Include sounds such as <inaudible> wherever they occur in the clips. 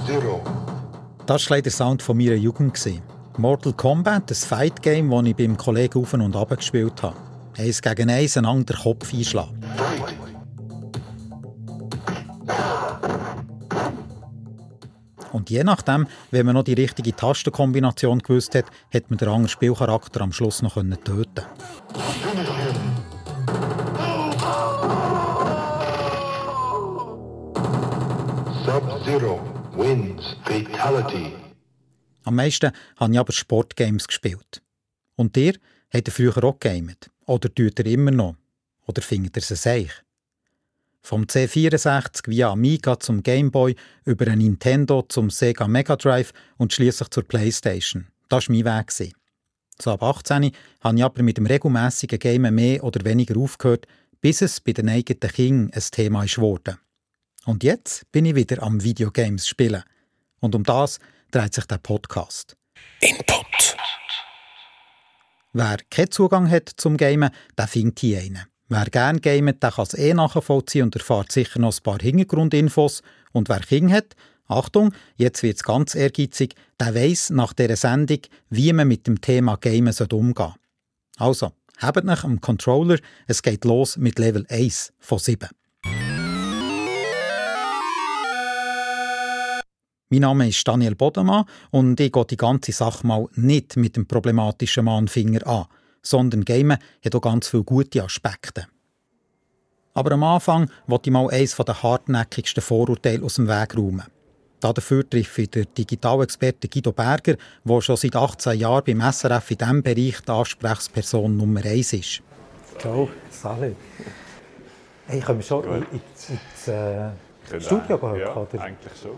Sub-Zero. Das war der Sound von meiner Jugend. Mortal Kombat, ein Fight-Game, das ich beim Kollegen auf und ab gespielt habe. Eins gegen eins einander den Kopf einschlagen. Und je nachdem, wenn man noch die richtige Tastenkombination gewusst hat, hat man den anderen Spielcharakter am Schluss noch töten Sub-Zero wins Fatality. Am meisten habe ich aber Sportgames gespielt. Und ihr habt ihr früher auch gegamet? Oder tut ihr immer noch? Oder findet ihr es seich? Vom C64 via Amiga zum Game Boy über ein Nintendo zum Sega Mega Drive und schließlich zur Playstation. Das war mein Weg. So ab 18 habe ich aber mit dem regelmäßigen Gamen mehr oder weniger aufgehört, bis es bei den eigenen Kindern ein Thema geworden. Und jetzt bin ich wieder am Videogames spielen. Und um das dreht sich der Podcast. Input. Wer keinen Zugang hat zum Gamen, der findet hier einen. Wer gerne gamet, der kann es eh nachvollziehen und erfahrt sicher noch ein paar Hintergrundinfos. Und wer Kinder hat, Achtung, jetzt wird es ganz ehrgeizig, der weiss nach dieser Sendung, wie man mit dem Thema Gamen umgehen soll. Also, habt nach am Controller, es geht los mit Level 1 von 7. Mein Name ist Daniel Bodemann und ich gehe die ganze Sache mal nicht mit dem problematischen Mannfinger an, sondern Gamen hat auch ganz viele gute Aspekte. Aber am Anfang wollte ich mal eines der hartnäckigsten Vorurteile aus dem Weg räumen. Dafür treffe ich den Digitalexperten Guido Berger, der schon seit 18 Jahren beim SRF in diesem Bereich die Ansprechperson Nummer 1 ist. Ciao, salut. Hey, können wir schon in, in, ins äh, Studio gehen? Ja, oder? eigentlich schon.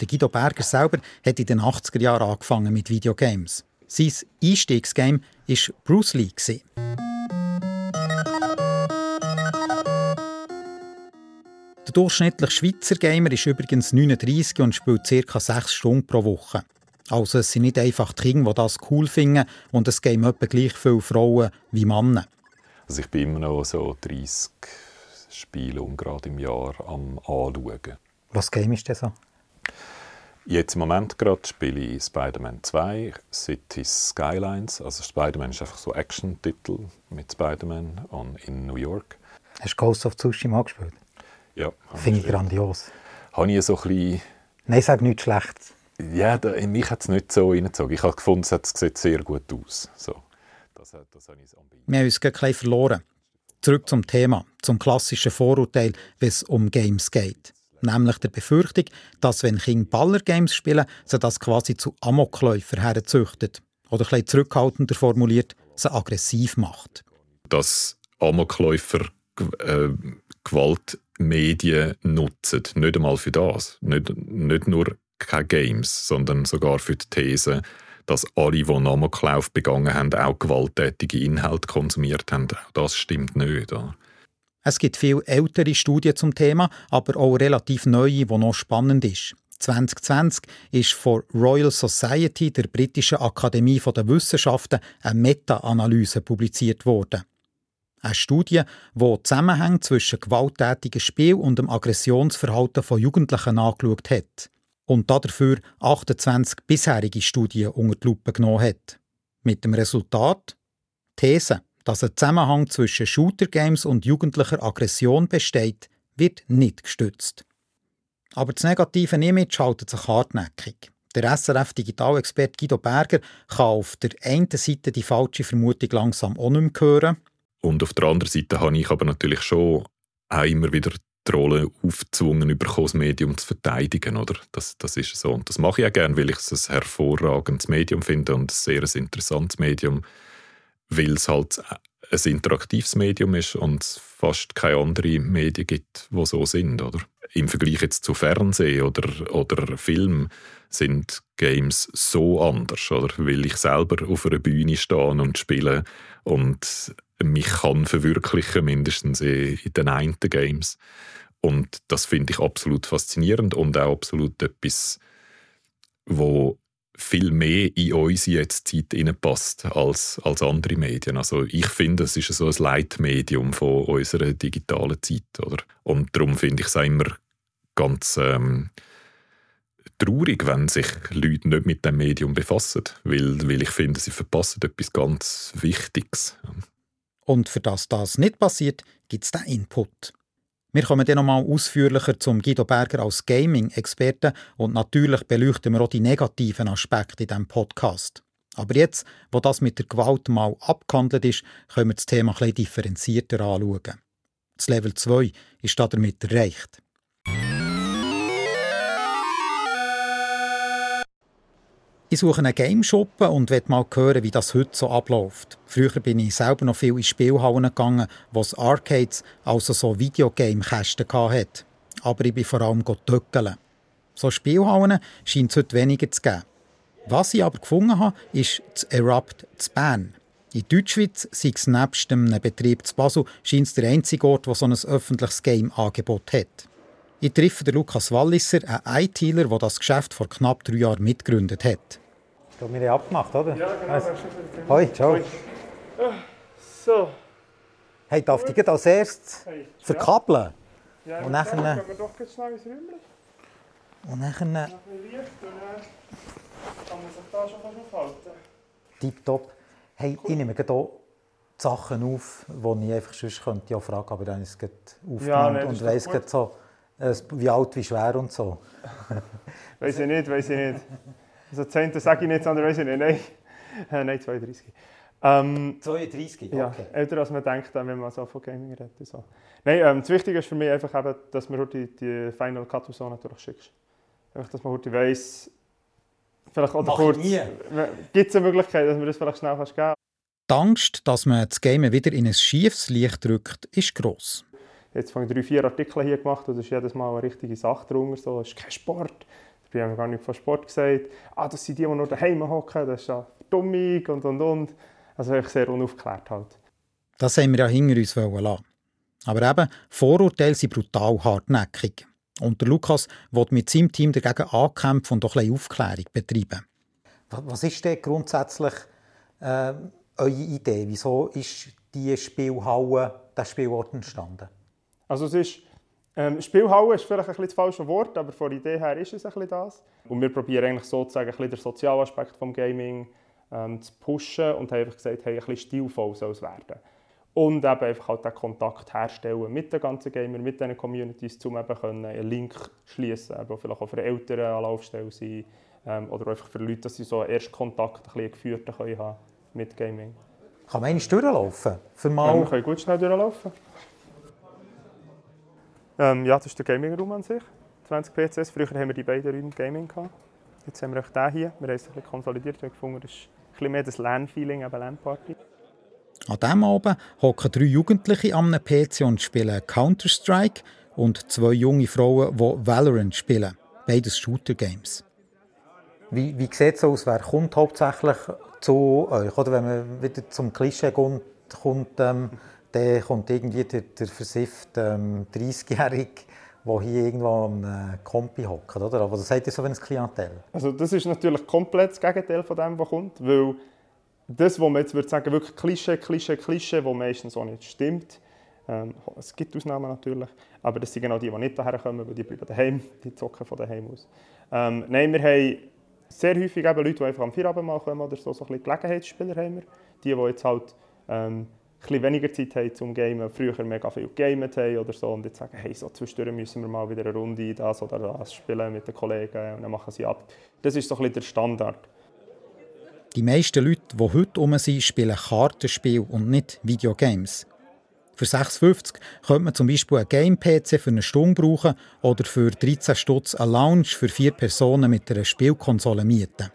Der Guido Berger selber hat in den 80er Jahren angefangen mit Videogames. Sein Einstiegsgame war Bruce Lee. Der durchschnittliche Schweizer Gamer ist übrigens 39 und spielt ca. 6 Stunden pro Woche. Also es sind nicht einfach die Kinder, die das cool finden und es Game etwa gleich viele Frauen wie Männer. Also ich bin immer noch so 30 Spiele gerade im Jahr am Anschauen. Was Game ist das so? Jetzt im Moment gerade spiele ich Spider-Man 2, Cities Skylines. Also Spider-Man ist einfach so ein Action-Titel mit Spider-Man und in New York. Hast du Ghost of Tsushima gespielt? Ja, Finde ich grandios. Habe ich so ein bisschen Nein, sag nichts Schlechtes. Ja, da, in mich hat es nicht so reingezogen. Ich habe gefunden, es sieht sehr gut aus. So, das, hat- das habe ich. Wir haben uns gerade verloren. Zurück zum Thema, zum klassischen Vorurteil, wenn es um Games geht. Nämlich der Befürchtung, dass wenn Kinder Ballergames spielen, sie das quasi zu Amokläufer herzüchtet. Oder bisschen zurückhaltender formuliert, sie aggressiv macht. dass Amokläufer äh, Gewaltmedien nutzen. Nicht einmal für das. Nicht, nicht nur keine Games, sondern sogar für die These, dass alle, die Amoklauf begangen haben, auch gewalttätige Inhalte konsumiert haben. Auch das stimmt nicht. oder? Es gibt viele ältere Studien zum Thema, aber auch relativ neue, die noch spannend ist. 2020 ist von Royal Society, der britischen Akademie der Wissenschaften, eine Meta-Analyse publiziert worden. Eine Studie, die Zusammenhänge zwischen gewalttätigen Spiel und dem Aggressionsverhalten von Jugendlichen angeschaut hat. Und dafür 28 bisherige Studien unter die Lupe genommen hat. Mit dem Resultat These, dass ein Zusammenhang zwischen Shooter-Games und jugendlicher Aggression besteht, wird nicht gestützt. Aber das negative Image haltet sich hartnäckig. Der SRF-Digitalexperte Guido Berger kann auf der einen Seite die falsche Vermutung langsam auch nicht mehr hören. Und auf der anderen Seite habe ich aber natürlich schon auch immer wieder die Rolle aufgezwungen bekommen, das Medium zu verteidigen. Oder? Das, das ist so. Und das mache ich auch gerne, weil ich es ein hervorragendes Medium finde und ein sehr interessantes Medium, weil es halt ein interaktives Medium ist und es fast keine anderen Medien gibt, die so sind. Oder? Im Vergleich jetzt zu Fernsehen oder, oder Film sind Games so anders, oder? weil ich selber auf einer Bühne stehe und spiele und mich kann verwirklichen, mindestens in den einen Games. Und das finde ich absolut faszinierend und auch absolut etwas, wo viel mehr in unsere jetzt Zeit passt als, als andere Medien. Also ich finde, es ist so ein Leitmedium von unserer digitalen Zeit. Oder? Und darum finde ich es immer ganz ähm, traurig, wenn sich Leute nicht mit dem Medium befassen, weil, weil ich finde, sie verpassen etwas ganz Wichtiges. Und für das das nicht passiert, gibt es den Input. Wir kommen dann nochmal ausführlicher zum Guido Berger als Gaming-Experte und natürlich beleuchten wir auch die negativen Aspekte in diesem Podcast. Aber jetzt, wo das mit der Gewalt mal abgehandelt ist, können wir das Thema ein differenzierter anschauen. Das Level 2 ist damit erreicht. Ich suche einen Game-Shop und will mal hören, wie das heute so abläuft. Früher bin ich selber noch viel in Spielhallen gegangen, wo es Arcades, also so Videogame-Kästen hatte. Aber ich bin vor allem töckeln. So Spielhallen scheint es heute weniger zu geben. Was ich aber gefunden habe, ist das Erupt zu Bern. In Deutschschweiz, sei es nebst einem Betrieb zu Basel, scheint es der einzige Ort, der so ein öffentliches Game-Angebot hat. Ich treffe Lukas Walliser, einen ITler, der das Geschäft vor knapp drei Jahren mitgegründet hat. Du, wir haben abgemacht, oder? Ja, genau. Also, hoi, ciao. So. Hey, darf ich als erstes Hey. verkabeln? Ja, Und nachher- dann gehen wir doch jetzt schnell ins Räumchen. Und Noch ein bisschen Licht und dann kann man sich da schon aufhalten. tipptopp. Hey, ich nehme auch die Sachen auf, die ich einfach sonst könnte auch fragen, aber dann ist es aufgenommen nee, das und weiss so, äh, wie alt, wie schwer und so. <laughs> Weiß ich nicht, weiß ich nicht. Also 10. sage ich nicht, sondern weiß ich nicht. Nein, äh, nein <laughs> 32. Ähm, 32, ja, älter als man denkt, wenn man so von Gaming redet. So. Nein, ähm, das Wichtige ist für mich einfach, eben, dass man heute die, die Final Cut und so natürlich schickst. Einfach, dass man heute weiss, vielleicht oder Mach kurz, nie. gibt es eine Möglichkeit, dass man das vielleicht schnell kannst geben Die Angst, dass man das Game wieder in ein schiefes Licht drückt, ist gross. Jetzt habe ich drei, vier Artikel hier gemacht und das ist jedes Mal eine richtige Sache drunter. So, das ist kein Sport. Dabei haben wir gar nicht von Sport gesagt. Ah, das sind die, die nur daheim hocken. Das ist ja Verdummung und und und. Also ich sehr unaufgeklärt halt. Das haben wir ja hinter uns wollen lassen. Aber eben, Vorurteile sind brutal hartnäckig. Und der Lukas will mit seinem Team dagegen ankämpfen und auch ein bisschen Aufklärung betreiben. Was was ist denn grundsätzlich äh, eure Idee? Wieso ist die Spielhalle, der Spielort entstanden? Also es ist, ähm, Spielhalle ist vielleicht ein bisschen das falsche Wort, aber von der Idee her ist es ein bisschen das. Und wir probieren eigentlich sozusagen ein bisschen den Sozialaspekt des Gaming ähm, zu pushen und haben einfach gesagt, hey, ein bisschen stilvoll soll es werden. Und eben einfach halt den Kontakt herstellen mit den ganzen Gamern, mit diesen Communities, um eben können einen Link schließen, eben vielleicht auch für Eltern eine Anlaufstelle sein ähm, oder einfach für Leute, dass sie so einen Erstkontakt ein bisschen geführten können haben mit Gaming. Kann man einmal durchlaufen? Für Ja, mal wir können gut schnell durchlaufen. Ähm, ja, das ist der Gaming-Raum an sich. 20 PCs. Früher haben wir die beiden Räume Gaming gehabt. Jetzt haben wir auch den hier. Wir haben es ein bisschen konsolidiert. Wir haben gefunden, das ist ein bisschen mehr das LAN-Feeling, eben LAN-Party. An diesem Abend hocken drei Jugendliche am PC und spielen Counter-Strike und zwei junge Frauen, die Valorant spielen. Beides Shooter-Games. Wie, wie sieht es aus? Wer kommt hauptsächlich zu euch? Oder wenn man wieder zum Klischee kommt, kommt ähm, dann kommt irgendwie der, der versiffte ähm, 30-Jährige, der hier irgendwo am äh, Kompi hockt. Aber was sagt ihr so, es Klientel? Also das ist natürlich komplett das Gegenteil von dem, was kommt. Weil das, was man jetzt würde sagen, wirklich Klischee, Klischee, Klischee, was meistens auch nicht stimmt. Ähm, es gibt Ausnahmen natürlich, aber das sind genau die, die nicht daher kommen, weil die bleiben daheim, die zocken von daheim aus. Ähm, nein, wir haben sehr häufig eben Leute, die einfach am Feierabend mal kommen oder so, so ein bisschen Gelegenheitsspieler haben wir. Die, die jetzt halt ähm, ein bisschen weniger Zeit haben zum Gamen, früher mega viel gegamet haben oder so und jetzt sagen, hey, so zwischendurch müssen wir mal wieder eine Runde das oder das spielen mit den Kollegen und dann machen sie ab. Das ist so der Standard. Die meisten Leute, die heute rum sind, spielen Kartenspiele und nicht Videogames. Für 6,50 könnte man zum Beispiel einen Game-PC für eine Stunde brauchen oder für 13 Stutz eine Lounge für vier Personen mit einer Spielkonsole mieten.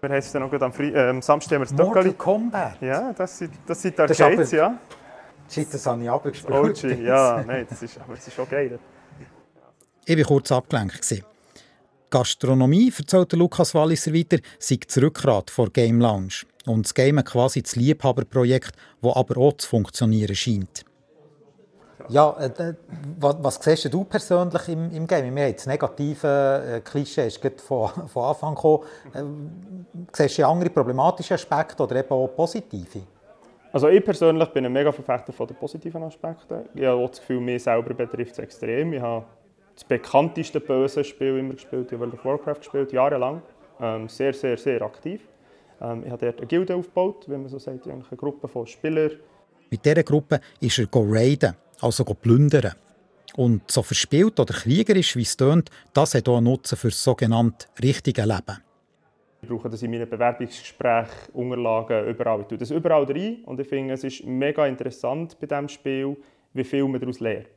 Wir haben es dann auch gerade am, Fre äh, am Samstag haben wir das Mortal Töckeli. Kombat? Ja, das sind, das sind ist Arcades, aber- ja. Shit, das habe ich abgespielt. OG, ja, nein, das ist, aber es ist schon geil. Ich war kurz abgelenkt. gewesen. Gastronomie, erzählt der Lukas Walliser weiter, sei das Rückgrat vor Game Lounge. Und das Game quasi das Liebhaberprojekt, das aber auch zu funktionieren scheint. Ja, äh, was, was siehst du persönlich im, im Game? Wir haben das negative äh, Klischee ist gerade von, <laughs> von Anfang gekommen. Äh, siehst du andere problematische Aspekte oder eben auch positive? Also ich persönlich bin ein mega Verfechter von den positiven Aspekten. Ich habe auch das Gefühl, mich selber betrifft es extrem. Ich habe das bekannteste böse Spiel immer gespielt, ich World of Warcraft gespielt, jahrelang. Ähm, sehr, sehr, sehr aktiv. Ähm, ich habe dort eine Gilde aufgebaut, wie man so sagt, eine Gruppe von Spielern. Mit dieser Gruppe ist er raiden, also plündern. Und so verspielt oder kriegerisch, wie es tönt, das hat auch einen Nutzen für das sogenannte richtige Leben. Ich brauche das in meinen Bewerbungsgesprächen, Unterlagen, überall. Ich tue das überall rein und ich finde, es ist mega interessant bei diesem Spiel, wie viel man daraus lernt.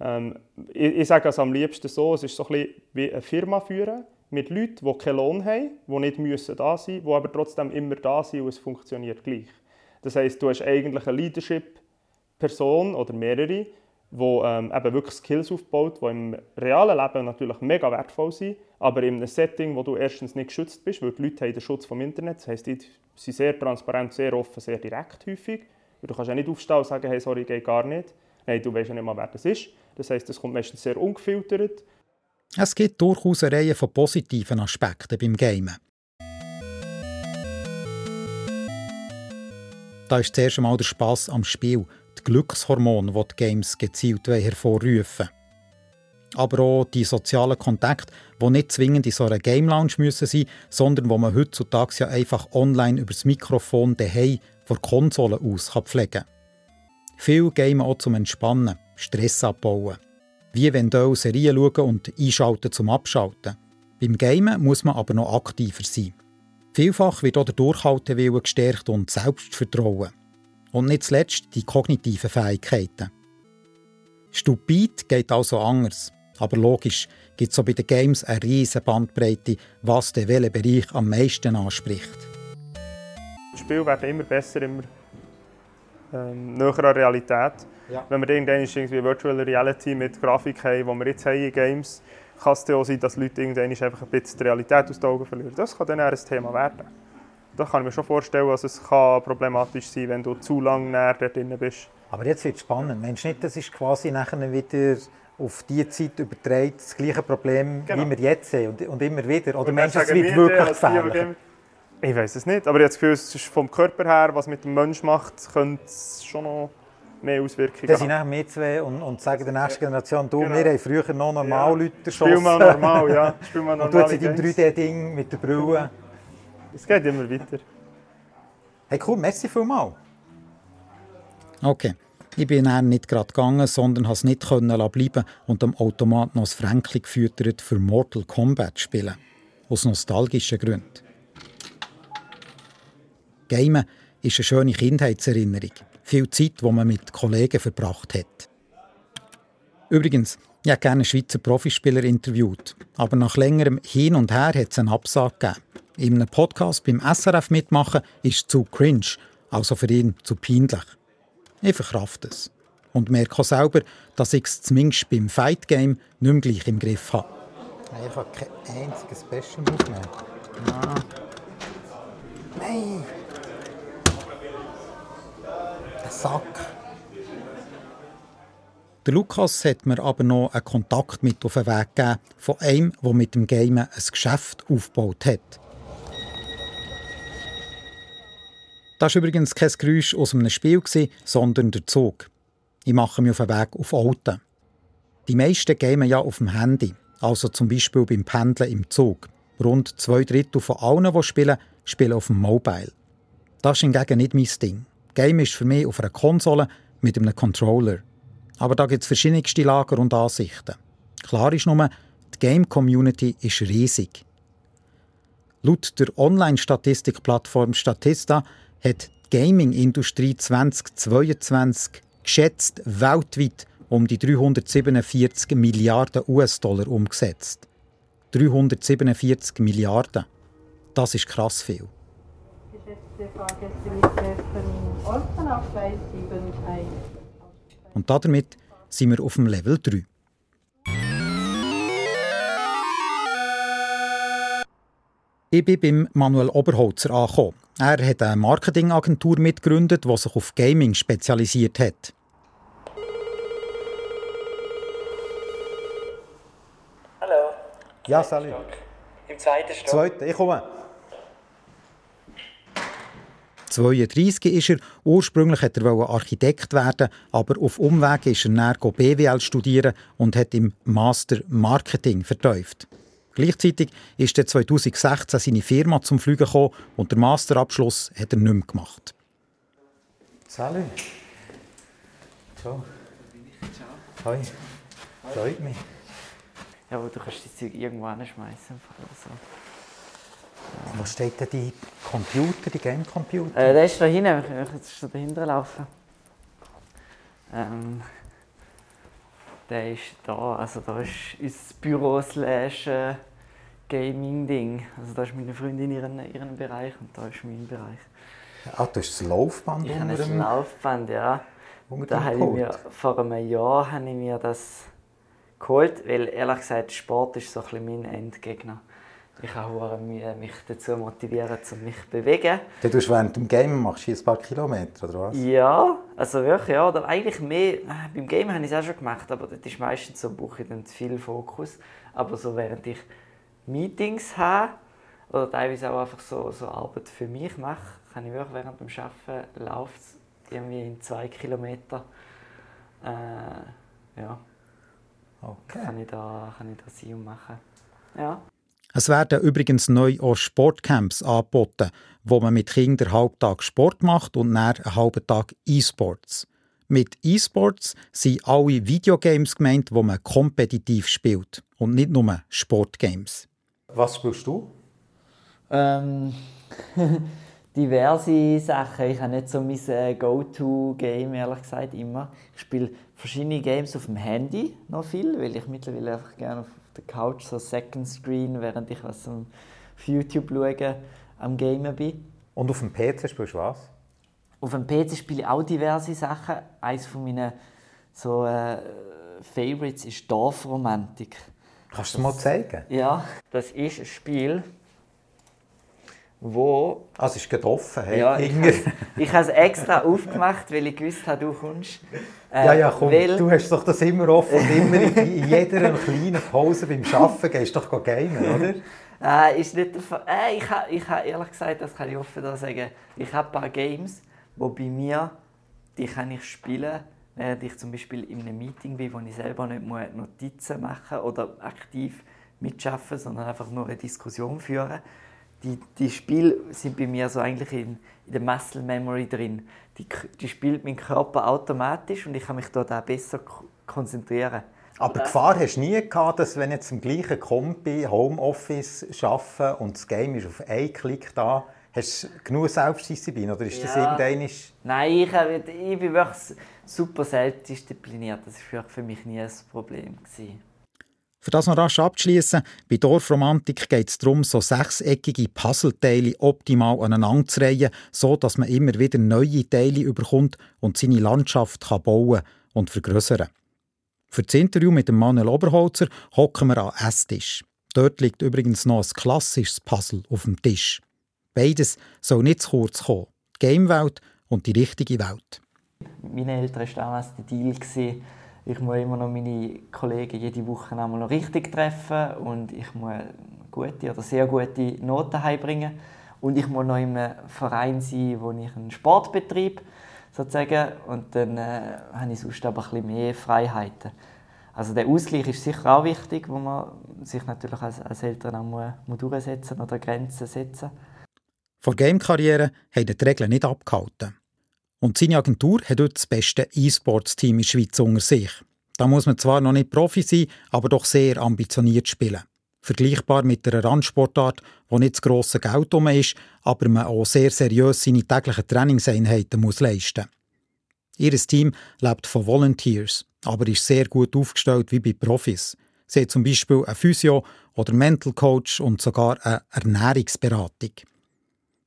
Ähm, ich, ich, sage es am liebsten so, es ist so ein wie eine Firma führen mit Leuten, die keinen Lohn haben, die nicht müssen da sein müssen, die aber trotzdem immer da sind und es funktioniert gleich. Das heisst, du hast eigentlich eine Leadership-Person oder mehrere, die ähm, eben wirklich Skills aufbaut, die im realen Leben natürlich mega wertvoll sind, aber in einem Setting, wo du erstens nicht geschützt bist, weil die Leute haben den Schutz vom Internet, das heisst, die sind sehr transparent, sehr offen, sehr direkt häufig. Du kannst ja nicht aufstehen und sagen, hey, sorry, geht gar nicht. Nein, du weißt ja nicht mal, wer das ist. Das heisst, es kommt meistens sehr ungefiltert. Es gibt durchaus eine Reihe von positiven Aspekten beim Gamen. Da ist zuerst einmal der Spass am Spiel, die Glückshormone, die Games gezielt hervorrufen Aber auch die sozialen Kontakte, die nicht zwingend in so einer Game Lounge müssen sein sondern wo man heutzutage ja einfach online über das Mikrofon daheim von Konsole aus pflegen kann. Viel gamen auch zum Entspannen, Stress abbauen. Wie wenn du Serien schauen und einschalten zum Abschalten. Beim Gamen muss man aber noch aktiver sein. Vielfach wird auch der Durchhaltewille gestärkt und Selbstvertrauen. Und nicht zuletzt die kognitiven Fähigkeiten. Stupid geht also anders. Aber logisch gibt es auch bei den Games eine riesige Bandbreite, was den welchen Bereich am meisten anspricht. Die Spiele werden immer besser, immer ähm, näher an Realität. Ja. Wenn wir irgendwann irgendwie Virtual Reality mit Grafik haben, die wir jetzt haben in Games, kann es auch sein, dass Leute irgendwann einfach ein bisschen die Realität aus den Augen verlieren. Das kann dann ein Thema werden. Da kann ich mir schon vorstellen, dass es kann problematisch sein kann, wenn du zu lange näher dort drin bist. Aber jetzt wird es spannend. Meinst du nicht, das ist quasi nachher wieder auf die Zeit übertragen, das gleiche Problem, genau. wie wir jetzt sehen und, und immer wieder? Oder meinst du, es wird wirklich gefährlich? Ich weiß es nicht, aber ich habe das Gefühl, es ist vom Körper her, was mit dem Menschen macht, könnte es schon noch mehr Auswirkungen haben. Das sind wir zwei und, und sagen der nächsten Generation, du, genau. wir haben früher noch normal ja. Leute erschossen. Spiel mal normal, ja. <laughs> Spiel mal normal und du jetzt in deinem 3D-Ding mit der Brille. Es geht immer weiter. Hey cool, merci vielmals. Okay. Ich bin dann nicht gerade gegangen, sondern konnte es nicht bleiben und am Automat noch das Fränkli gefüttert für Mortal Kombat spielen. Aus nostalgischen Gründen. Gamen ist eine schöne Kindheitserinnerung. Viel Zeit, die man mit Kollegen verbracht hat. Übrigens, ich hätte gerne einen Schweizer Profispieler interviewt. Aber nach längerem Hin und Her hat es einen Absage gegeben. In einem Podcast beim SRF mitmachen ist zu cringe, also für ihn zu peinlich. Ich verkrafte es. Und merke auch selber, dass ich es zumindest beim Fight Game nicht mehr gleich im Griff habe. Ich habe kein einziges Special Move mehr. Ja. Nein! Der Sack. Der Lukas hat mir aber noch einen Kontakt mit auf den Weg gegeben von einem, der mit dem Game ein Geschäft aufgebaut hat. Das war übrigens kein Geräusch aus einem Spiel, sondern der Zug. Ich mache mich auf den Weg auf Alten. Die meisten gehen ja auf dem Handy, also zum Beispiel beim Pendeln im Zug. Rund zwei Drittel von allen, die spielen, spielen auf dem Mobile. Das ist hingegen nicht mein Ding. Game ist für mich auf einer Konsole mit einem Controller. Aber da gibt es verschiedenste Lager und Ansichten. Klar ist nur, die Game-Community ist riesig. Laut der Online-Statistikplattform Statista hat die Gaming-Industrie 2022 geschätzt weltweit um die 347 Milliarden US-Dollar umgesetzt. 347 Milliarden. Das ist krass viel. Und damit sind wir auf dem Level 3. Ich bin beim Manuel Oberholzer angekommen. Er hat eine Marketingagentur mitgegründet, die sich auf Gaming spezialisiert hat. Hallo. Ja, salut. Im zweiten Stock. Zweite, ich komme. 32 ist er. Ursprünglich wollte er Architekt werden, aber auf Umweg ist er näher BWL studieren und hat im Master Marketing vertieft. Gleichzeitig ist er 2016 seine Firma zum Fliegen gekommen und der Masterabschluss hat er nicht mehr gemacht. Salut. Ciao. Ciao. Hoi. Freut mich. Ja, aber du kannst die Zeug irgendwo hinschmeißen. So. Wo steht denn die Computer, die Game-Computer? Äh, der ist da hinten. Ich kann jetzt schon dahinter laufen. Ähm, der ist da. Also da ist unser Büro slash äh, Gaming-Ding. Also da ist meine Freundin ihren, ihren Bereich und da ist mein Bereich. Ah, du hast das Laufband ich habe dem... Laufband, ja. Da habe ich mir, vor einem Jahr habe ich mir das geholt, weil ehrlich gesagt Sport ist so ein bisschen mein Endgegner. Ich habe Mühe, mich dazu motivieren, um mich zu bewegen. Du tust während dem Game machst du ein paar Kilometer, oder was? Ja, also wirklich, ja. Oder eigentlich mehr, äh, beim Game habe ich es auch schon gemacht, aber das ist meistens so, brauche ich dann zu viel Fokus. Aber so während ich Meetings habe oder teilweise auch einfach so, so Arbeit für mich mache, kann ich wirklich während dem Arbeiten läuft es irgendwie in zwei Kilometer. Äh, ja, Okay. kann ich da, kann ich da sein und machen. Ja. Es werden übrigens neu auch Sportcamps angeboten, wo man mit Kindern Halbtag Sport macht und dann einen halben Tag E-Sports. Mit E-Sports sind alle Videogames gemeint, wo man kompetitiv spielt und nicht nur Sportgames. Was spielst du? Ähm, <laughs> diverse Sachen. Ich habe nicht so mein äh, Go-To-Game, ehrlich gesagt, immer. Ich spiele verschiedene Games auf dem Handy noch viel, weil ich mittlerweile einfach gerne auf der Couch so Second Screen, während ich was auf YouTube schaue, am Gamen bin. Und auf dem PC spielst du was? Auf dem PC spiele ich auch diverse Sachen. Eines von meinen so, äh, Favorites ist Dorfromantik. Kannst du es mal zeigen? Ja, das ist ein Spiel, wo Ah, es ist gerade offen. Hey, Ja, ich, Inger. ich habe es extra aufgemacht, weil ich gewusst habe, du kommst. Äh, Ja, ja, komm, weil, du hast doch das immer offen und immer in, in jeder kleinen Pause beim Arbeiten gehst du doch gamen, oder? Äh, ist nicht der Fall. Äh, ich habe ich ha, ehrlich gesagt, das kann ich offen da sagen, ich habe ein paar Games, wo bei mir, die kann ich spielen, während ich zum Beispiel in einem Meeting bin, wo ich selber nicht Notizen machen oder aktiv mitschaffen, sondern einfach nur eine Diskussion führen. Die, die Spiele sind bei mir so eigentlich in, in der Muscle Memory drin. Die, die spielt mein Körper automatisch und ich kann mich dort auch besser konzentrieren. Aber Gefahr hast du nie gehabt, dass wenn jetzt im gleichen Kompi Homeoffice arbeiten und das Game ist auf einen Klick da, hast du genug Selbstdisziplin? Oder ist das Ja. irgendwann... Nein, ich, habe- ich bin wirklich super selbstdiszipliniert. Das war für mich nie ein Problem. Gewesen. Für das noch rasch abzuschließen, bei Dorfromantik geht es darum, so sechseckige Puzzleteile optimal aneinander zu reihen, so dass man immer wieder neue Teile überkommt und seine Landschaft kann bauen und vergrößern. Für das Interview mit dem Manuel Oberholzer hocken wir am Esstisch. Dort liegt übrigens noch ein klassisches Puzzle auf dem Tisch. Beides soll nicht zu kurz kommen. Die Gamewelt und die richtige Welt. Mit meinen Eltern war damals der Deal, ich muss immer noch meine Kollegen jede Woche einmal noch richtig treffen und ich muss gute oder sehr gute Noten heimbringen. Und ich muss noch in einem Verein sein, wo ich einen Sport betreibe, sozusagen. Und dann äh, habe ich sonst aber ein mehr Freiheiten. Also der Ausgleich ist sicher auch wichtig, wo man sich natürlich als, als Eltern auch muss, muss durchsetzen oder Grenzen setzen Vor Game-Karriere haben die Regeln nicht abgehalten. Und seine Agentur hat heute das beste E-Sports-Team in der Schweiz unter sich. Da muss man zwar noch nicht Profi sein, aber doch sehr ambitioniert spielen. Vergleichbar mit einer Randsportart, wo nicht das grosse Geld um ist, aber man auch sehr seriös seine täglichen Trainingseinheiten muss leisten Ihr Team lebt von Volunteers, aber ist sehr gut aufgestellt wie bei Profis. Sie haben zum Beispiel einen Physio oder Mental Coach und sogar eine Ernährungsberatung.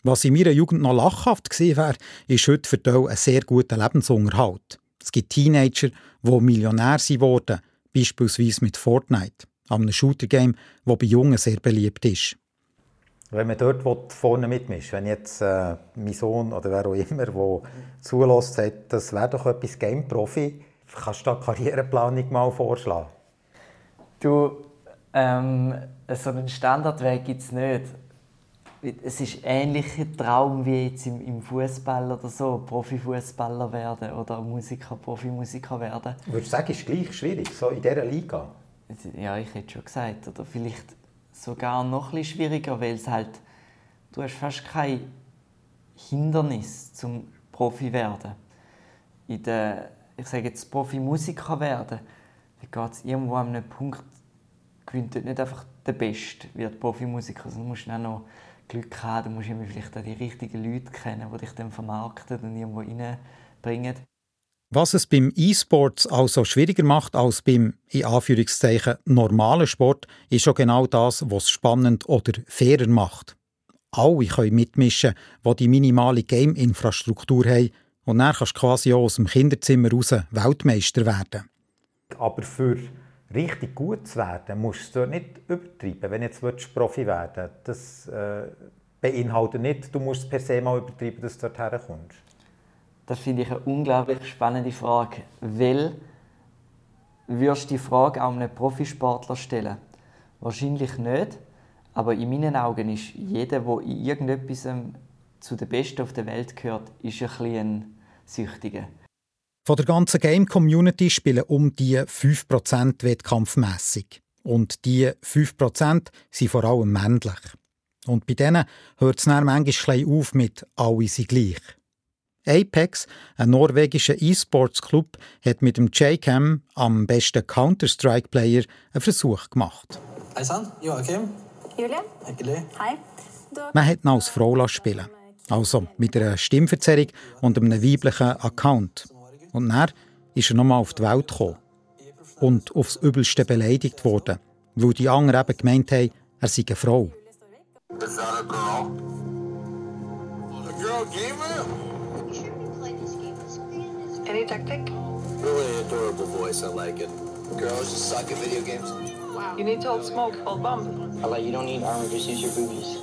Was in meiner Jugend noch lachhaft gewesen wäre, ist heute für die ein sehr guter Lebensunterhalt. Es gibt Teenager, die Millionär sind worden, beispielsweise mit Fortnite, einem Shooter-Game, das bei Jungen sehr beliebt ist. Wenn man dort will, vorne mitmischt, wenn jetzt äh, mein Sohn oder wer auch immer, der zulässt, sagt, das wäre doch etwas Game-Profi, kannst du da Karriereplanung mal vorschlagen? Du, ähm, so einen Standardweg gibt es nicht. Es ist ähnlicher Traum wie jetzt im, im Fußball oder so, Profifußballer werden oder Musiker, Profimusiker werden. Würdest du sagen, ist gleich schwierig, so in dieser Liga? Ja, ich hätte schon gesagt, oder vielleicht sogar noch ein schwieriger, weil es halt, du hast fast kein Hindernis zum Profi werden. In der, ich sage jetzt Profimusiker werden, da geht es irgendwo an einem Punkt, gewinnt nicht einfach der Beste, wird Profimusiker, sondern musst du auch noch Glück haben, du musst vielleicht auch die richtigen Leute kennen, die dich dann vermarkten und irgendwo reinbringen. Was es beim E-Sports also schwieriger macht als beim, in Anführungszeichen, normalen Sport, ist schon genau das, was es spannend oder fairer macht. Alle können mitmischen, die die minimale Game-Infrastruktur haben und dann kannst du quasi auch aus dem Kinderzimmer raus Weltmeister werden. Aber für richtig gut zu werden, musst du nicht übertreiben. Wenn jetzt Profi werden willst, das äh, beinhaltet nicht, du musst per se mal übertreiben, dass du dort herkommst. Das finde ich eine unglaublich spannende Frage, weil würdest du die Frage auch einem Profisportler stellen? Wahrscheinlich nicht, aber in meinen Augen ist jeder, der in irgendetwas zu den Besten auf der Welt gehört, ist ein ein Süchtiger. Von der ganzen Game-Community spielen um die 5% wettkampfmässig. Und die 5% sind vor allem männlich. Und bei denen hört es dann manchmal auf mit «alle sind gleich». Apex, ein norwegischer E-Sports-Club, hat mit dem J-Cam, am besten Counter-Strike-Player, einen Versuch gemacht. Hei sann, Joakim. Julia. Hyggelig. Hei. Man hat ihn als Frau spielen Also mit einer Stimmverzerrung und einem weiblichen Account. Und dann ist er nochmal auf die Welt gekommen. Und aufs Übelste beleidigt worden, weil die anderen eben gemeint haben, er sei eine Frau. Is that a girl? A girl gamer? Any tactic? Really adorable voice, I like it. Girls just suck at video games. Wow. You need to hold smoke, hold bomb. I like you don't need armor, just use your boobies.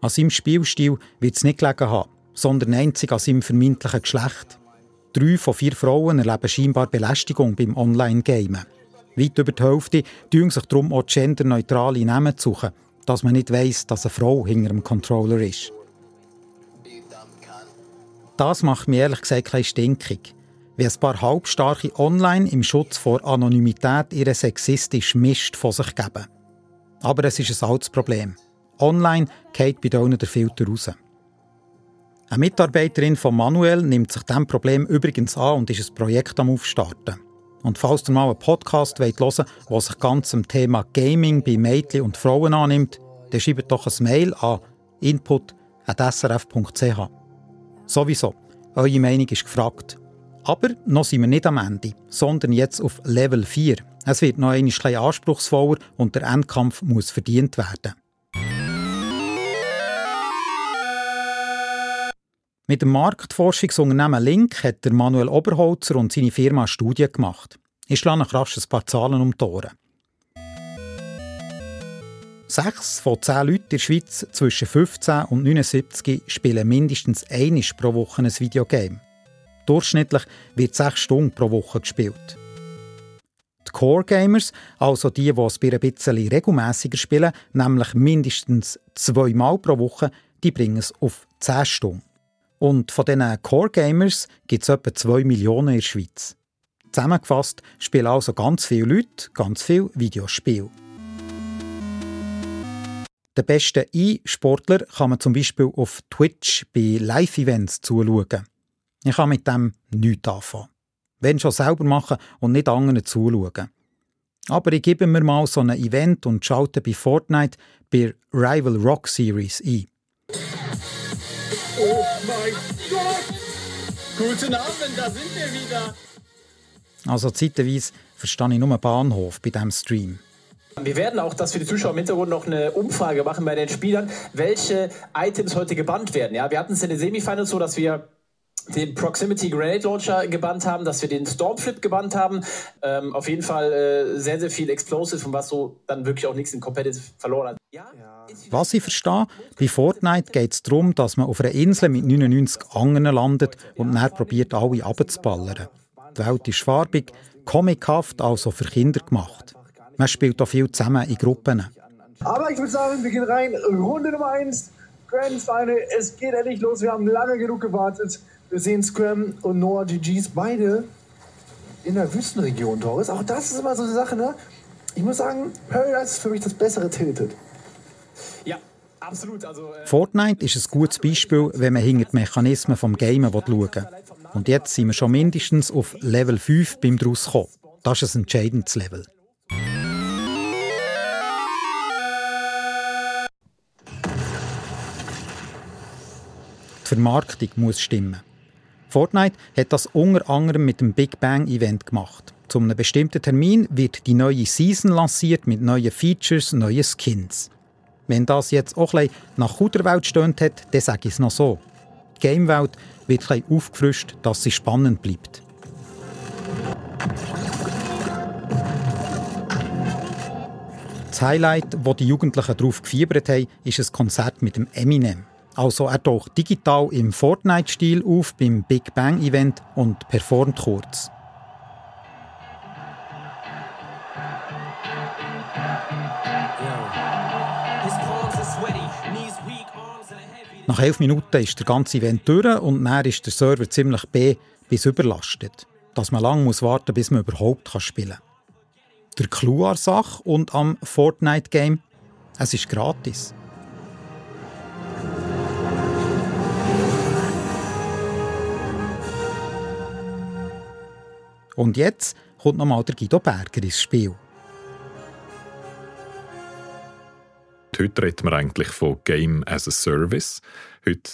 An seinem Spielstil wird es nicht gelegen haben, sondern einzig an seinem vermeintlichen Geschlecht. Drei von vier Frauen erleben scheinbar Belästigung beim Online-Gamen. Weit über die Hälfte tun sich darum auch genderneutrale Namen zu suchen, dass man nicht weiss, dass eine Frau hinter dem Controller ist. Das macht mir ehrlich gesagt ein stinkig. Wie ein paar Halbstarke online im Schutz vor Anonymität ihre sexistisch Mist von sich geben. Aber es ist ein altes Problem. Online geht bei denen der Filter raus. Eine Mitarbeiterin von Manuel nimmt sich diesem Problem übrigens an und ist ein Projekt am Aufstarten. Und falls ihr mal einen Podcast hören wollt, der sich ganz dem Thema Gaming bei Mädchen und Frauen annimmt, dann schreibt doch ein Mail an input.srf.ch. Sowieso, eure Meinung ist gefragt. Aber noch sind wir nicht am Ende, sondern jetzt auf Level 4. Es wird noch ein bisschen anspruchsvoller und der Endkampf muss verdient werden. Mit dem Marktforschungsunternehmen Link hat der Manuel Oberholzer und seine Firma eine Studie gemacht. Ich schlage rasch ein paar Zahlen um die Ohren. Sechs von zehn Leuten in der Schweiz zwischen 15 und 79 spielen mindestens einmal pro Woche ein Videogame. Durchschnittlich wird sechs Stunden pro Woche gespielt. Die Core Gamers, also die, die es ein bisschen regelmäßiger spielen, nämlich mindestens zweimal pro Woche, die bringen es auf 10 Stunden. Und von diesen Core Gamers gibt es etwa 2 Millionen in der Schweiz. Zusammengefasst spielen also ganz viele Leute ganz viele Videospiele. Den besten E-Sportler kann man zum Beispiel auf Twitch bei Live-Events zuschauen. Ich kann mit dem nichts anfangen. Wenn schon selber machen und nicht anderen zuschauen. Aber ich gebe mir mal so ein Event und schalte bei Fortnite bei Rival Rock Series ein. Oh mein Gott! Guten Abend, da sind wir wieder. Also zeitweise verstehe ich nur Bahnhof bei diesem Stream. Wir werden auch, dass für die Zuschauer im Hintergrund noch eine Umfrage machen bei den Spielern, welche Items heute gebannt werden. Ja, wir hatten es in den Semifinals so, dass wir den Proximity Grenade Launcher gebannt haben, dass wir den Stormflip gebannt haben. Ähm, auf jeden Fall äh, sehr, sehr viel Explosive, von was so dann wirklich auch nichts in Competitive verloren hat. Ja? Was ich verstehe, bei Fortnite geht es darum, dass man auf einer Insel mit 99 anderen landet und dann probiert, alle abzuballern. Die Welt ist farbig, comichaft, also für Kinder gemacht. Man spielt auch viel zusammen in Gruppen. Aber ich würde sagen, wir gehen rein. Runde Nummer 1. Grand Final. Es geht endlich los. Wir haben lange genug gewartet. Wir sehen Scram und Noah GGs beide in der Wüstenregion, Doris. Auch das ist immer so eine Sache, ne? Ich muss sagen, Paradise ist für mich das bessere Tilted. Ja, absolut. Also, äh Fortnite ist ein gutes Beispiel, wenn man hinter die Mechanismen des Gamen schauen will. Und jetzt sind wir schon mindestens auf Level 5 beim draus kommen. Das ist ein entscheidendes Level. Die Vermarktung muss stimmen. Fortnite hat das unter anderem mit dem Big Bang Event gemacht. Zu einem bestimmten Termin wird die neue Season lanciert mit neuen Features, neuen Skins. Wenn das jetzt auch ein nach Kuderwelt stöhnt hat, dann sage ich es noch so. Die Gamewelt wird ein aufgefrischt, dass sie spannend bleibt. Das Highlight, das die Jugendlichen darauf gefiebert haben, ist ein Konzert mit dem Eminem. Also er taucht digital im Fortnite-Stil auf beim Big Bang Event und performt kurz. Nach elf Minuten ist der ganze Event durch und dann ist der Server ziemlich B bis überlastet, dass man lange muss warten bis man überhaupt spielen kann. Der Clou an Sache und am Fortnite-Game, es ist gratis. Und jetzt kommt nochmal der Guido Berger ins Spiel. Heute reden wir eigentlich von Game as a Service. Heute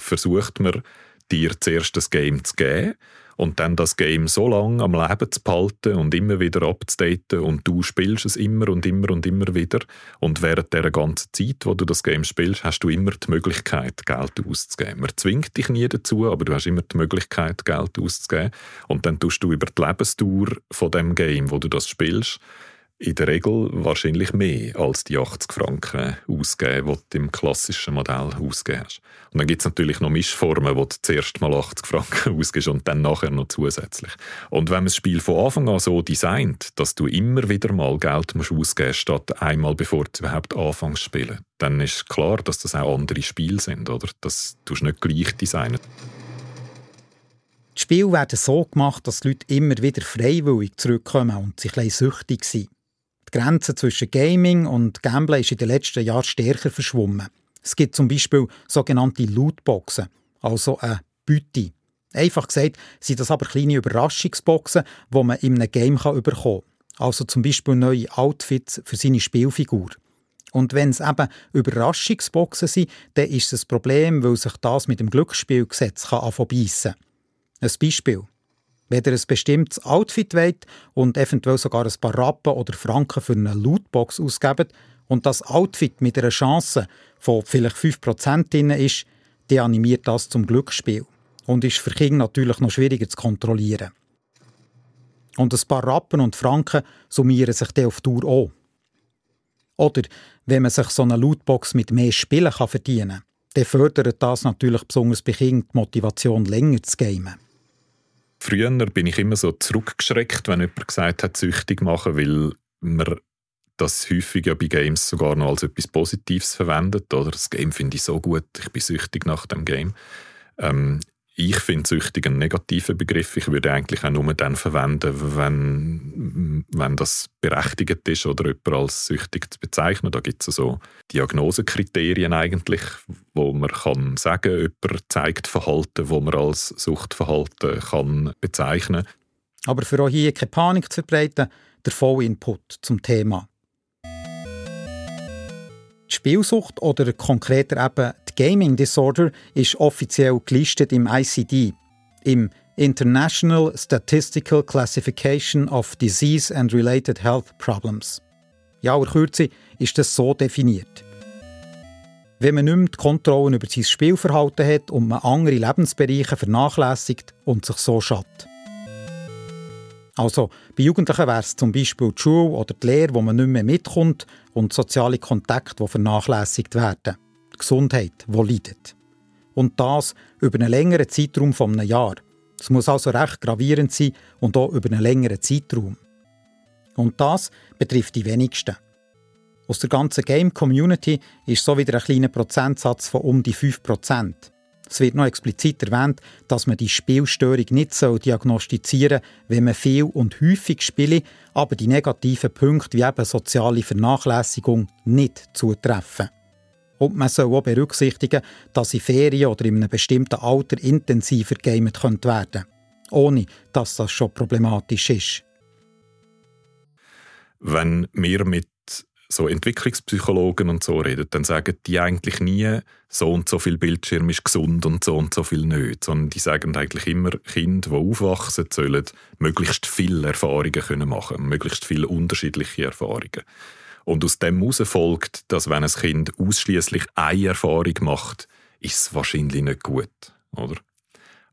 versucht man, dir zuerst das Game zu geben und dann das Game so lange am Leben zu behalten und immer wieder abzudaten und du spielst es immer und immer und immer wieder und während der ganzen Zeit, wo du das Game spielst, hast du immer die Möglichkeit, Geld auszugeben. Man zwingt dich nie dazu, aber du hast immer die Möglichkeit, Geld auszugeben und dann tust du über die Lebensdauer von dem Game, wo du das spielst, in der Regel wahrscheinlich mehr als die 80 Franken ausgeben, die du im klassischen Modell ausgeben hast. Und dann gibt es natürlich noch Mischformen, wo du zuerst mal 80 Franken <laughs> ausgibst und dann nachher noch zusätzlich. Und wenn man das Spiel von Anfang an so designt, dass du immer wieder mal Geld musst ausgeben statt einmal bevor du überhaupt anfängst zu spielen, dann ist klar, dass das auch andere Spiele sind, oder? Das tust du nicht gleich designen. Die Spiele werden so gemacht, dass die Leute immer wieder freiwillig zurückkommen und sich ein süchtig sind. Die Grenze zwischen Gaming und Gambling ist in den letzten Jahren stärker verschwommen. Es gibt zum Beispiel sogenannte Lootboxen, also eine Bütte. Einfach gesagt sind das aber kleine Überraschungsboxen, die man in einem Game bekommen kann. Also zum Beispiel neue Outfits für seine Spielfigur. Und wenn es eben Überraschungsboxen sind, dann ist es ein Problem, weil sich das mit dem Glücksspielgesetz anfangen Ein Beispiel. Wenn ihr ein bestimmtes Outfit wollt und eventuell sogar ein paar Rappen oder Franken für eine Lootbox ausgebt und das Outfit mit einer Chance von vielleicht 5% drin ist, dann animiert das zum Glücksspiel und ist für Kinder natürlich noch schwieriger zu kontrollieren. Und ein paar Rappen und Franken summieren sich dann auf Tour auch. Oder wenn man sich so eine Lootbox mit mehr Spielen verdienen kann, dann fördert das natürlich besonders bei Kindern die Motivation, länger zu gamen. Früher bin ich immer so zurückgeschreckt, wenn jemand gesagt hat, süchtig machen, weil man das häufig ja bei Games sogar noch als etwas Positives verwendet. Oder das Game finde ich so gut, ich bin süchtig nach dem Game. Ähm, ich finde süchtig ein negativer Begriff. Ich würde eigentlich auch nur dann verwenden, wenn, wenn das berechtigt ist oder jemand als süchtig zu bezeichnen. Da gibt es so Diagnosekriterien eigentlich, wo man kann sagen, jemand zeigt Verhalten, wo man als Suchtverhalten kann bezeichnen. Aber für auch hier keine Panik zu verbreiten, der Vollinput zum Thema. Die Spielsucht oder konkreter eben Gaming Disorder ist offiziell gelistet im ICD, im International Statistical Classification of Disease and Related Health Problems. Ja, in Kürze ist das so definiert. Wenn man nicht mehr die Kontrolle über sein Spielverhalten hat und man andere Lebensbereiche vernachlässigt und sich so schadet. Also bei Jugendlichen wäre es zum Beispiel die Schule oder die Lehre, wo man nicht mehr mitkommt und soziale Kontakte, die vernachlässigt werden. Gesundheit, die leidet. Und das über einen längeren Zeitraum von einem Jahr. Es muss also recht gravierend sein und auch über einen längeren Zeitraum. Und das betrifft die wenigsten. Aus der ganzen Game-Community ist so wieder ein kleiner Prozentsatz von um die 5%. Es wird noch explizit erwähnt, dass man die Spielstörung nicht so diagnostizieren soll, wenn man viel und häufig spielt, aber die negativen Punkte wie eben soziale Vernachlässigung nicht zutreffen. Und man soll auch berücksichtigen, dass in Ferien oder in einem bestimmten Alter intensiver gamet werden könnte, ohne dass das schon problematisch ist. Wenn wir mit so Entwicklungspsychologen und so reden, dann sagen die eigentlich nie, so und so viel Bildschirm ist gesund und so und so viel nicht, sondern die sagen eigentlich immer, Kinder, die aufwachsen, sollen möglichst viele Erfahrungen können machen, möglichst viele unterschiedliche Erfahrungen. Und aus dem heraus folgt, dass wenn ein Kind ausschließlich eine Erfahrung macht, ist es wahrscheinlich nicht gut, oder?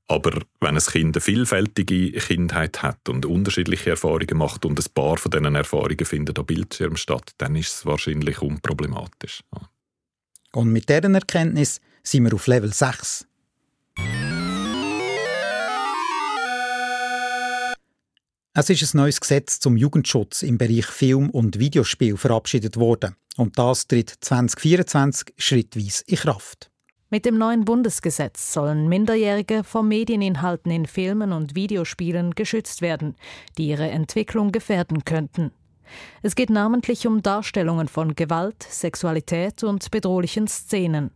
Aber wenn ein Kind eine vielfältige Kindheit hat und unterschiedliche Erfahrungen macht und ein paar von diesen Erfahrungen finden am Bildschirm statt, dann ist es wahrscheinlich unproblematisch. Und mit dieser Erkenntnis sind wir auf Level 6. Es ist ein neues Gesetz zum Jugendschutz im Bereich Film und Videospiel verabschiedet worden. Und das tritt 2024 schrittweise in Kraft. Mit dem neuen Bundesgesetz sollen Minderjährige vor Medieninhalten in Filmen und Videospielen geschützt werden, die ihre Entwicklung gefährden könnten. Es geht namentlich um Darstellungen von Gewalt, Sexualität und bedrohlichen Szenen.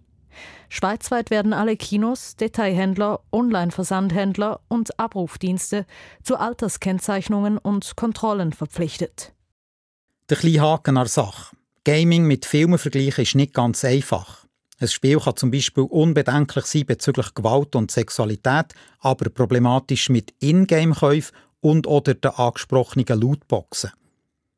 Schweizweit werden alle Kinos, Detailhändler, Online-Versandhändler und Abrufdienste zu Alterskennzeichnungen und Kontrollen verpflichtet. Der kleine Haken an Sache. Gaming mit Filmen vergleichen ist nicht ganz einfach. Ein Spiel kann zum Beispiel unbedenklich sein bezüglich Gewalt und Sexualität, aber problematisch mit Ingame-Käufen und oder den angesprochenen Lootboxen.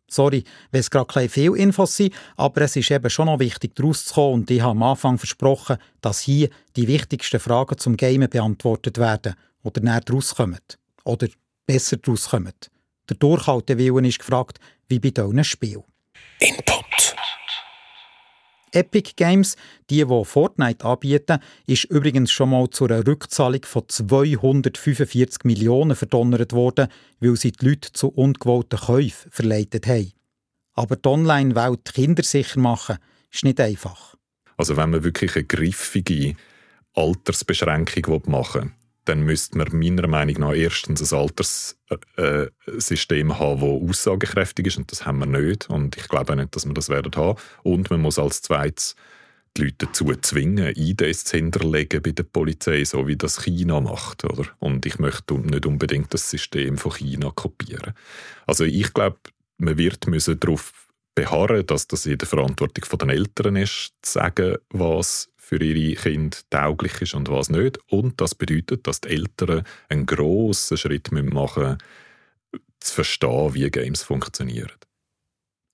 Sorry, wenn es gerade viel Infos sind, aber es ist eben schon noch wichtig, daraus zu kommen und ich habe am Anfang versprochen, dass hier die wichtigsten Fragen zum Gamen beantwortet werden oder näher daraus kommen. Oder besser daraus kommen. Der Durchhaltewillen ist gefragt, wie bei diesem Spiel. Input. Epic Games, die, die Fortnite anbieten, ist übrigens schon mal zu einer Rückzahlung von 245 Millionen verdonnert worden, weil sie die Leute zu ungewollten Käufen verleitet haben. Aber die Online-Welt kindersicher machen, ist nicht einfach. Also wenn man wirklich eine griffige Altersbeschränkung machen will, dann müsste man meiner Meinung nach erstens ein Alterssystem äh, haben, das aussagekräftig ist und das haben wir nicht und ich glaube auch nicht, dass wir das werden haben und man muss als zweites die Leute dazu zwingen, IDs zu hinterlegen bei der Polizei, so wie das China macht. Oder? Und ich möchte nicht unbedingt das System von China kopieren. Also ich glaube, man wird müssen darauf beharren, dass das in der Verantwortung der Eltern ist, zu sagen, was für ihre Kinder tauglich ist und was nicht. Und das bedeutet, dass die Eltern einen grossen Schritt machen müssen, zu verstehen, wie Games funktionieren.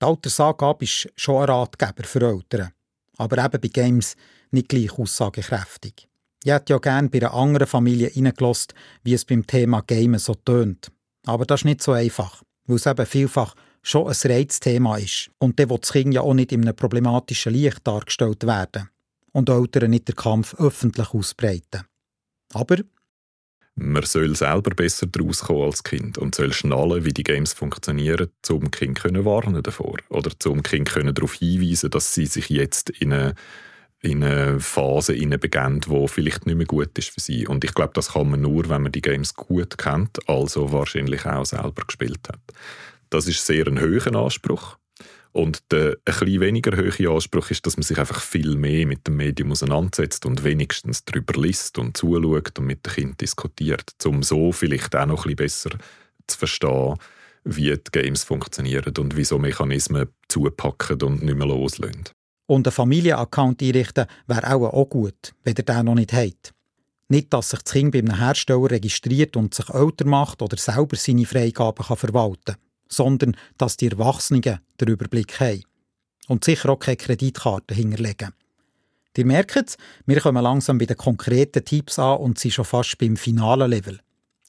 Die Altersangabe ist schon ein Ratgeber für Eltern, aber eben bei Games nicht gleich aussagekräftig. Ich hätte ja gerne bei einer anderen Familie reingelassen, wie es beim Thema Gamen so tönt. Aber das ist nicht so einfach, weil es eben vielfach schon ein Reizthema ist. Und dann will das Kind ja auch nicht in einem problematischen Licht dargestellt werden und Eltern nicht den Kampf öffentlich ausbreiten. Aber man soll selber besser daraus kommen als Kind und soll schnallen, wie die Games funktionieren, um Kind können warnen davor oder um Kind können darauf hinweisen, dass sie sich jetzt in eine, in eine Phase begeben, die vielleicht nicht mehr gut ist für sie. Und ich glaube, das kann man nur, wenn man die Games gut kennt, also wahrscheinlich auch selber gespielt hat. Das ist sehr ein hoher Anspruch. Und der ein weniger hohe Anspruch ist, dass man sich einfach viel mehr mit dem Medium auseinandersetzt und wenigstens darüber liest und zuschaut und mit dem Kind diskutiert, um so vielleicht auch noch ein bisschen besser zu verstehen, wie die Games funktionieren und wie so Mechanismen zupacken und nicht mehr loslösen. Und einen Familienaccount einrichten wäre auch, auch gut, wenn ihr den noch nicht habt. Nicht, dass sich das Kind bei einem Hersteller registriert und sich älter macht oder selber seine Freigaben verwalten kann sondern dass die Erwachsenen den Überblick haben. Und sicher auch keine Kreditkarten hinterlegen. Ihr merkt, wir kommen langsam bei den konkreten Tipps an und sind schon fast beim finalen Level.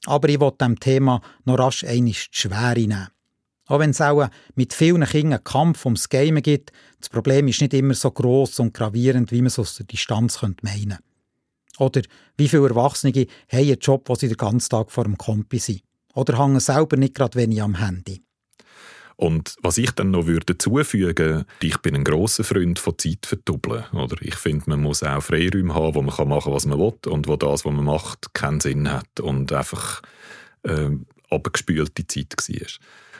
Aber ich will dem Thema noch rasch einmal die Schwere nehmen. Auch wenn es auch mit vielen Kindern einen Kampf ums Game gibt, das Problem ist nicht immer so groß und gravierend, wie man es aus der Distanz meinen könnte. Oder wie viele Erwachsene haben einen Job, wo sie den ganzen Tag vor dem Kompi sind. Oder hängen selber nicht gerade wenig am Handy. Und was ich dann noch würde dazufügen, ich bin ein großer Freund von Zeit verdoppeln. Oder ich finde, man muss auch Freiräume haben, wo man machen kann, was man will und wo das, was man macht, keinen Sinn hat und einfach äh, abgespülte Zeit war.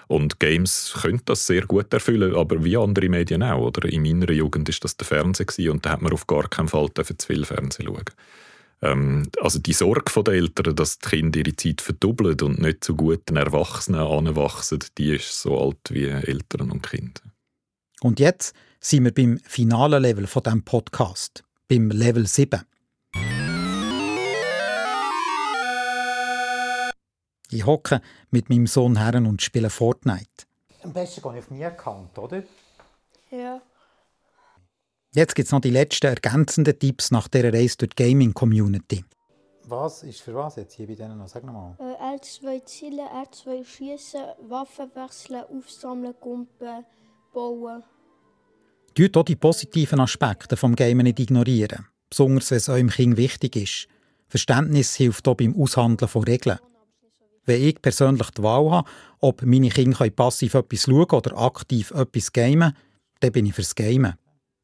Und Games können das sehr gut erfüllen, aber wie andere Medien auch. Oder? In meiner Jugend war das der Fernseher und da hat man auf gar keinen Fall zu viel Fernsehen schauen. Ähm, also die Sorge der Eltern, dass die Kinder ihre Zeit verdoppeln und nicht zu guten Erwachsenen anwachsen, die ist so alt wie Eltern und Kinder. Und jetzt sind wir beim finalen Level von diesem Podcast, beim Level 7. Ich hocke mit meinem Sohn her und spiele Fortnite. Am besten gehe ich auf meinen Account, oder? Ja. Jetzt gibt es noch die letzten ergänzenden Tipps nach dieser Reise durch die Gaming-Community. Was ist für was jetzt hier bei denen noch? Sag nochmal. Äh, R2 zielen, R2 schießen, Waffen wechseln, aufsammeln, kumpen, bauen. Tut auch die positiven Aspekte vom Gamen nicht ignorieren. Besonders wenn es eurem Kind wichtig ist. Verständnis hilft auch beim Aushandeln von Regeln. Wenn ich persönlich die Wahl habe, ob meine Kinder passiv etwas schauen oder aktiv etwas gamen, dann bin ich fürs Gamen.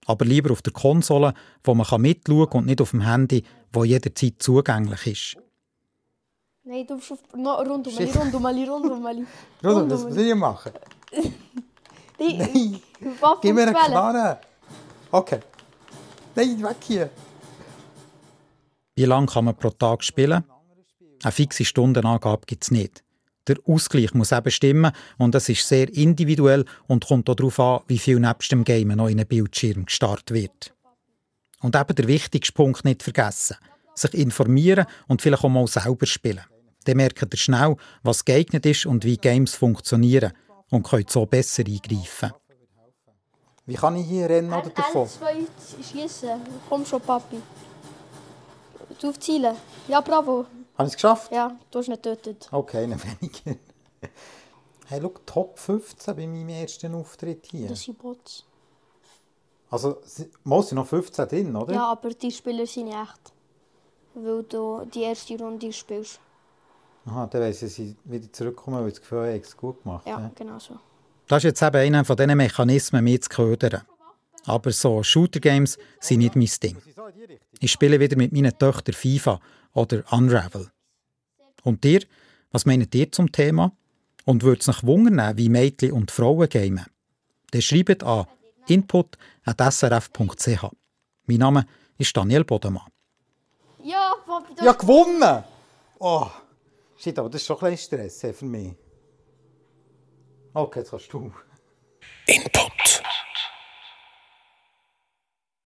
Aber lieber auf der Konsole, wo man mitschauen kann und nicht auf dem Handy, wo jederzeit zugänglich ist. Nein, du musst auf... No, rundum, Ali, rundum, rundum, Ali. <laughs> Rundum, das will ich machen. Die, <laughs> Nein, gib mir eine. Knarre. Okay. Nein, weg hier. Wie lange kann man pro Tag spielen? Eine fixe Stundenangabe gibt es nicht. Der Ausgleich muss eben stimmen und es ist sehr individuell und kommt auch darauf an, wie viel nebst dem Game noch in einen Bildschirm gestartet wird. Und eben der wichtigste Punkt nicht vergessen. Sich informieren und vielleicht auch mal selber spielen. Dann merkt ihr schnell, was geeignet ist und wie Games funktionieren und könnt so besser eingreifen. Wie kann ich hier rennen oder davon? R2 schießen. Komm schon, Papi. Du auf Zielen. Ja, bravo. Habe ich es geschafft? Ja, du hast nicht getötet. Okay, <laughs> noch weniger. Hey, schau, Top 15 bei meinem ersten Auftritt hier. Das sind Bots. Also, sie- mal sind noch 15 drin, oder? Ja, aber die Spieler sind echt. Weil du die erste Runde spielst. Aha, dann weiss ich, ich wieder zurückkomme, weil ich das Gefühl ich habe es gut gemacht. Ja, ja. genau so. Das ist jetzt eben einer von diesen Mechanismen, mich zu ködern. Aber so Shooter-Games sind nicht mein Ding. Ich spiele wieder mit meinen Töchtern FIFA oder Unravel. Und dir? Was meint ihr zum Thema? Und würde es euch wundern, wie Mädchen und Frauen gamen? Dann schreibt an input.srf.ch. Mein Name ist Daniel Bodemann. Ja, Papi, du Ja, gewonnen! Oh, shit, aber das ist schon ein bisschen Stress für mich. Okay, jetzt kannst du. Input.